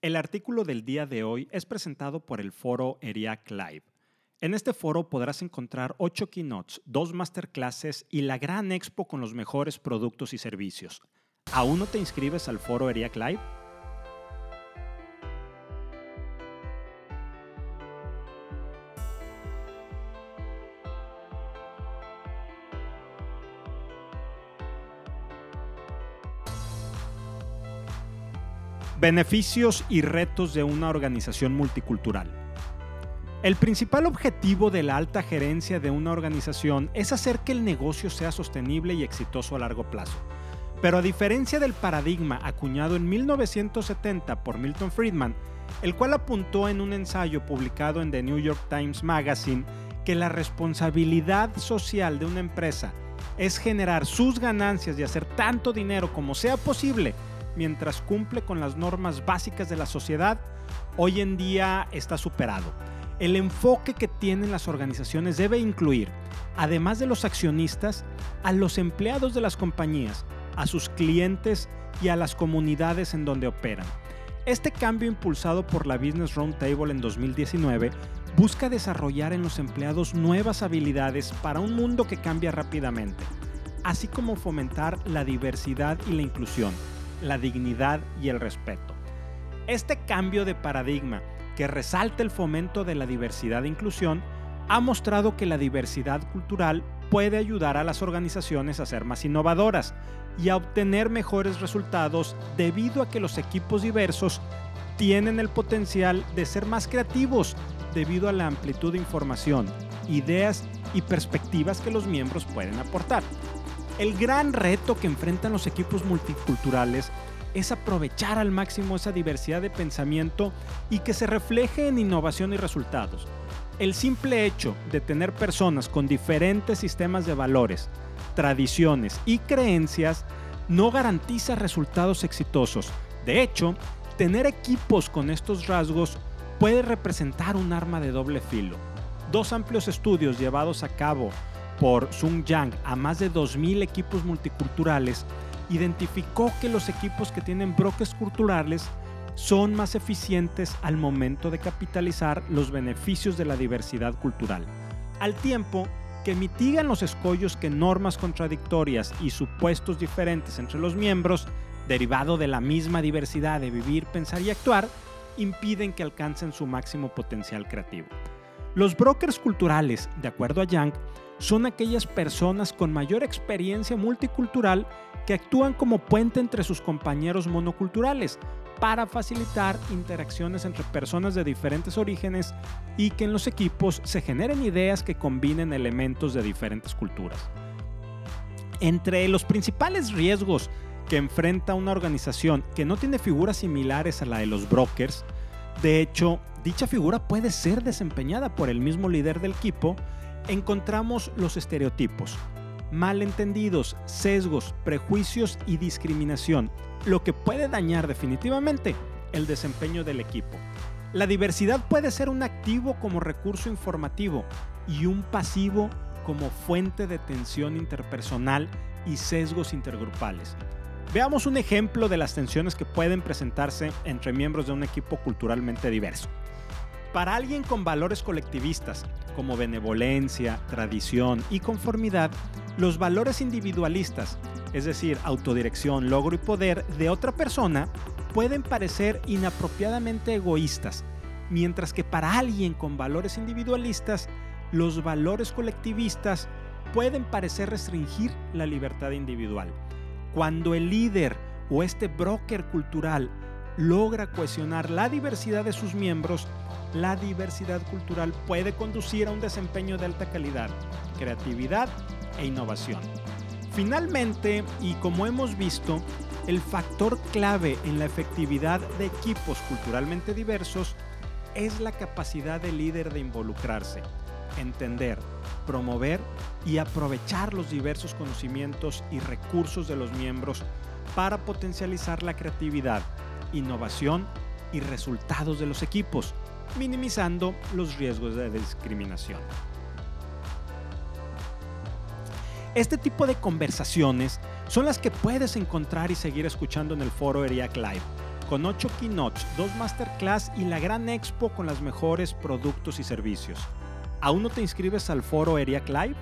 El artículo del día de hoy es presentado por el foro ERIAC Live. En este foro podrás encontrar 8 keynotes, 2 masterclasses y la gran expo con los mejores productos y servicios. ¿Aún no te inscribes al foro ERIAC Live? Beneficios y retos de una organización multicultural. El principal objetivo de la alta gerencia de una organización es hacer que el negocio sea sostenible y exitoso a largo plazo. Pero a diferencia del paradigma acuñado en 1970 por Milton Friedman, el cual apuntó en un ensayo publicado en The New York Times Magazine que la responsabilidad social de una empresa es generar sus ganancias y hacer tanto dinero como sea posible mientras cumple con las normas básicas de la sociedad, hoy en día está superado. El enfoque que tienen las organizaciones debe incluir, además de los accionistas, a los empleados de las compañías, a sus clientes y a las comunidades en donde operan. Este cambio impulsado por la Business Roundtable en 2019 busca desarrollar en los empleados nuevas habilidades para un mundo que cambia rápidamente, así como fomentar la diversidad y la inclusión la dignidad y el respeto. Este cambio de paradigma que resalta el fomento de la diversidad e inclusión ha mostrado que la diversidad cultural puede ayudar a las organizaciones a ser más innovadoras y a obtener mejores resultados debido a que los equipos diversos tienen el potencial de ser más creativos debido a la amplitud de información, ideas y perspectivas que los miembros pueden aportar. El gran reto que enfrentan los equipos multiculturales es aprovechar al máximo esa diversidad de pensamiento y que se refleje en innovación y resultados. El simple hecho de tener personas con diferentes sistemas de valores, tradiciones y creencias no garantiza resultados exitosos. De hecho, tener equipos con estos rasgos puede representar un arma de doble filo. Dos amplios estudios llevados a cabo por Sung Yang a más de 2.000 equipos multiculturales, identificó que los equipos que tienen brokers culturales son más eficientes al momento de capitalizar los beneficios de la diversidad cultural, al tiempo que mitigan los escollos que normas contradictorias y supuestos diferentes entre los miembros, derivado de la misma diversidad de vivir, pensar y actuar, impiden que alcancen su máximo potencial creativo. Los brokers culturales, de acuerdo a Yang, son aquellas personas con mayor experiencia multicultural que actúan como puente entre sus compañeros monoculturales para facilitar interacciones entre personas de diferentes orígenes y que en los equipos se generen ideas que combinen elementos de diferentes culturas. Entre los principales riesgos que enfrenta una organización que no tiene figuras similares a la de los brokers, de hecho, dicha figura puede ser desempeñada por el mismo líder del equipo encontramos los estereotipos, malentendidos, sesgos, prejuicios y discriminación, lo que puede dañar definitivamente el desempeño del equipo. La diversidad puede ser un activo como recurso informativo y un pasivo como fuente de tensión interpersonal y sesgos intergrupales. Veamos un ejemplo de las tensiones que pueden presentarse entre miembros de un equipo culturalmente diverso. Para alguien con valores colectivistas, como benevolencia, tradición y conformidad, los valores individualistas, es decir, autodirección, logro y poder de otra persona, pueden parecer inapropiadamente egoístas, mientras que para alguien con valores individualistas, los valores colectivistas pueden parecer restringir la libertad individual. Cuando el líder o este broker cultural logra cohesionar la diversidad de sus miembros, la diversidad cultural puede conducir a un desempeño de alta calidad, creatividad e innovación. Finalmente, y como hemos visto, el factor clave en la efectividad de equipos culturalmente diversos es la capacidad del líder de involucrarse, entender, promover y aprovechar los diversos conocimientos y recursos de los miembros para potencializar la creatividad, innovación y resultados de los equipos, minimizando los riesgos de discriminación. Este tipo de conversaciones son las que puedes encontrar y seguir escuchando en el foro ERIAC Live. con 8 keynotes, 2 masterclass y la gran expo con los mejores productos y servicios. ¿Aún no te inscribes al foro ERIAC Live?